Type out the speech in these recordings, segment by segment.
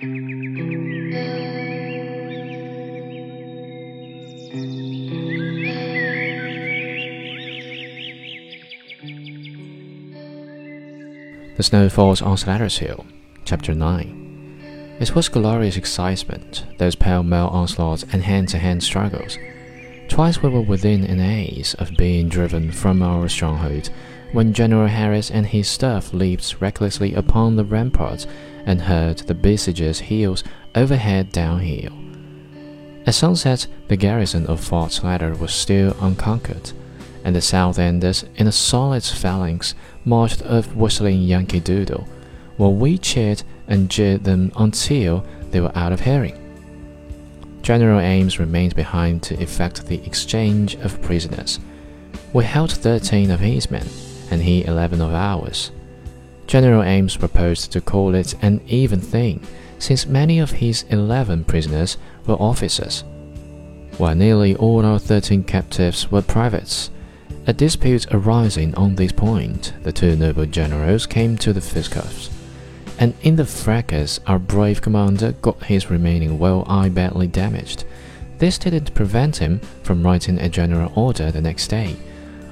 The Snow Fort on Slatters Hill, Chapter 9. It was glorious excitement, those pell mell onslaughts and hand to hand struggles. Twice we were within an ace of being driven from our stronghold when General Harris and his staff leaped recklessly upon the ramparts and heard the besiegers' heels overhead downhill. At sunset, the garrison of Fort Slatter was still unconquered and the Southenders in a solid phalanx marched off whistling Yankee Doodle, while we cheered and jeered them until they were out of hearing. General Ames remained behind to effect the exchange of prisoners. We held 13 of his men, and he 11 of ours. General Ames proposed to call it an even thing, since many of his 11 prisoners were officers, while nearly all our 13 captives were privates. A dispute arising on this point, the two noble generals came to the fisticuffs, and in the fracas our brave commander got his remaining well eye badly damaged. This didn't prevent him from writing a general order the next day,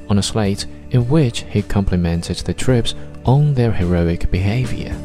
on a slate in which he complimented the troops on their heroic behavior.